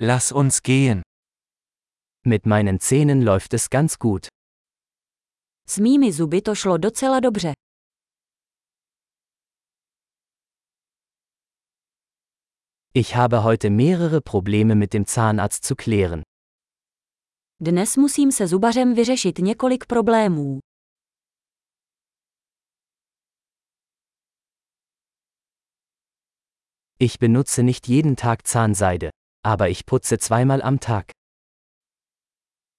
Lass uns gehen. Mit meinen Zähnen läuft es ganz gut. S mými zuby to šlo docela dobře. Ich habe heute mehrere Probleme mit dem Zahnarzt zu klären. Dnes musím se zubařem vyřešit několik problémů. Ich benutze nicht jeden Tag Zahnseide, aber ich putze zweimal am Tag.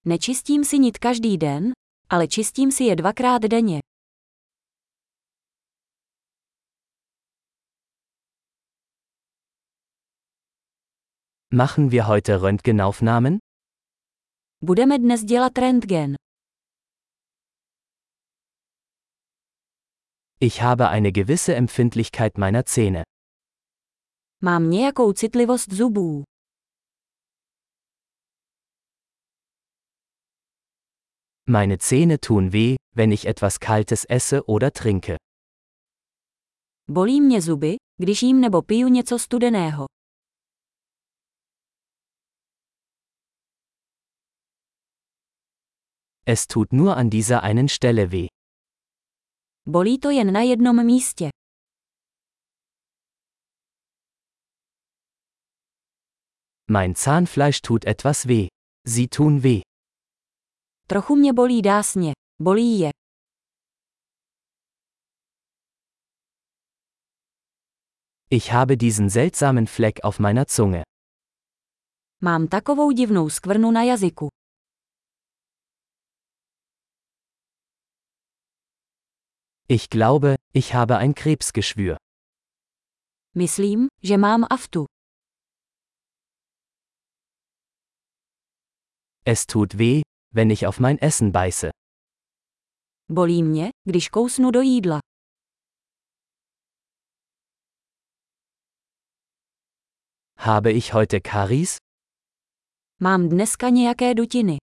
Nečistím si nit každý den, ale čistím si je dvakrát denně. Machen wir heute Röntgenaufnahmen? Budeme dnes dělat rentgen. Ich habe eine gewisse Empfindlichkeit meiner Zähne. Mám nějakou citlivost zubů. Meine Zähne tun weh, wenn ich etwas Kaltes esse oder trinke. Bolí mě zuby, když jím nebo piju něco studeného. Es tut nur an dieser einen Stelle weh. Bolí to jen na jednom místě. Mein Zahnfleisch tut etwas weh. Sie tun weh. Trochu mě bolí dásně. Bolí je. Ich habe diesen seltsamen Fleck auf meiner Zunge. Mám takovou divnou skvrnu na jazyku. Ich glaube, ich habe ein Krebsgeschwür. Myslím, že mám aftu. Es tut weh, wenn ich auf mein Essen beiße. Bolí mě, když kousnu do jídla. Habe ich heute Karies? Mám dneska nějaké dutiny.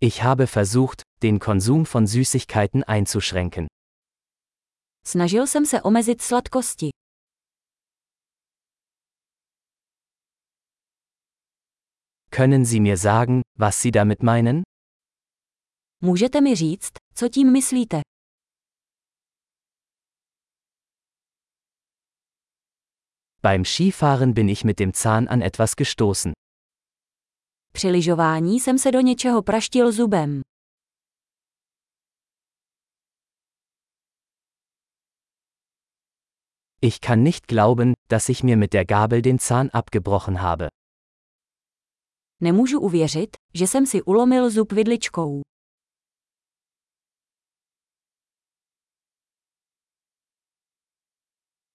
Ich habe versucht, den Konsum von Süßigkeiten einzuschränken. Snažil jsem se omezit sladkosti. Können Sie mir sagen, was Sie damit meinen? Můžete mi říct, co tím myslíte? Beim Skifahren bin ich mit dem Zahn an etwas gestoßen. Při lyžování jsem se do něčeho praštil zubem. Ich kann nicht glauben, dass ich mir mit der Gabel den Zahn abgebrochen habe. Nemůžu uvěřit, že jsem si ulomil zub vidličkou.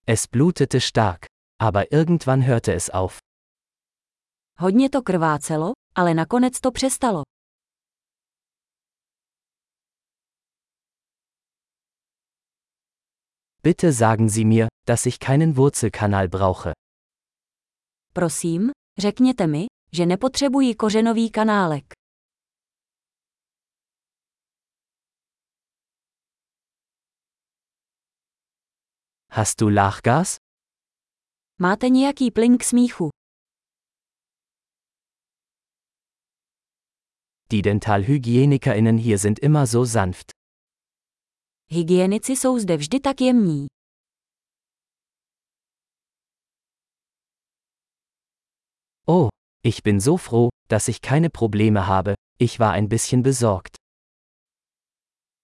Es blutete stark, aber irgendwann hörte es auf. Hodně to krvácelo, ale nakonec to přestalo. Bitte sagen Sie mir, dass ich keinen Wurzelkanal brauche. Prosím, řekněte mi, že nepotřebuji kořenový kanálek. Hast du Lachgas? Máte nějaký plyn k smíchu? Die Dentalhygienikerinnen hier sind immer so sanft. Hygienici jsou zde vždy tak jemní. Oh, ich bin so froh, dass ich keine Probleme habe, ich war ein bisschen besorgt.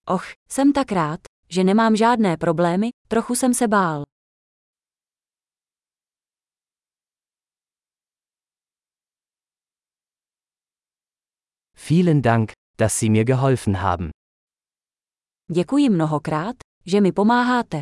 Och, jsem tak rád, že nemám žádné problémy, trochu jsem se bál. Vielen Dank, dass Sie mir geholfen haben. Děkuji mnohokrát, že mi pomáháte.